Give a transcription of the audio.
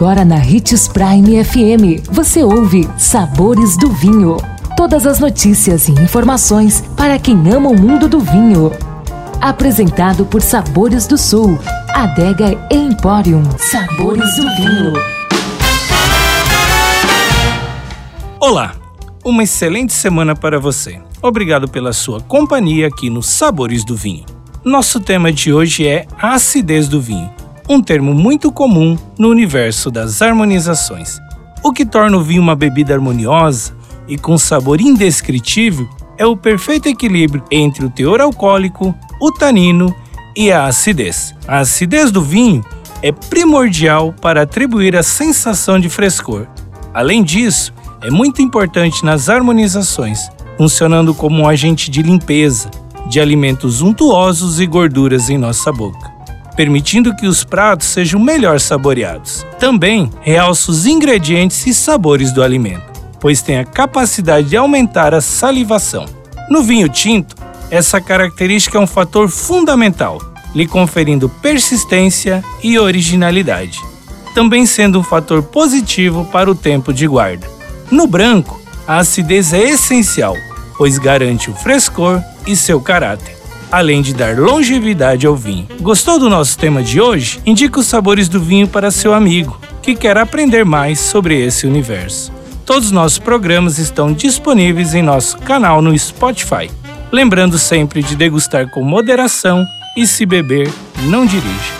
Agora na Ritz Prime FM, você ouve Sabores do Vinho. Todas as notícias e informações para quem ama o mundo do vinho. Apresentado por Sabores do Sul, Adega Emporium. Sabores do Vinho. Olá, uma excelente semana para você. Obrigado pela sua companhia aqui no Sabores do Vinho. Nosso tema de hoje é a acidez do vinho, um termo muito comum no universo das harmonizações. O que torna o vinho uma bebida harmoniosa e com sabor indescritível é o perfeito equilíbrio entre o teor alcoólico, o tanino e a acidez. A acidez do vinho é primordial para atribuir a sensação de frescor. Além disso, é muito importante nas harmonizações, funcionando como um agente de limpeza de alimentos untuosos e gorduras em nossa boca, permitindo que os pratos sejam melhor saboreados. Também realça os ingredientes e sabores do alimento, pois tem a capacidade de aumentar a salivação. No vinho tinto, essa característica é um fator fundamental, lhe conferindo persistência e originalidade, também sendo um fator positivo para o tempo de guarda. No branco, a acidez é essencial, pois garante o frescor e seu caráter, além de dar longevidade ao vinho. Gostou do nosso tema de hoje? Indique os sabores do vinho para seu amigo que quer aprender mais sobre esse universo. Todos os nossos programas estão disponíveis em nosso canal no Spotify. Lembrando sempre de degustar com moderação e se beber, não dirija.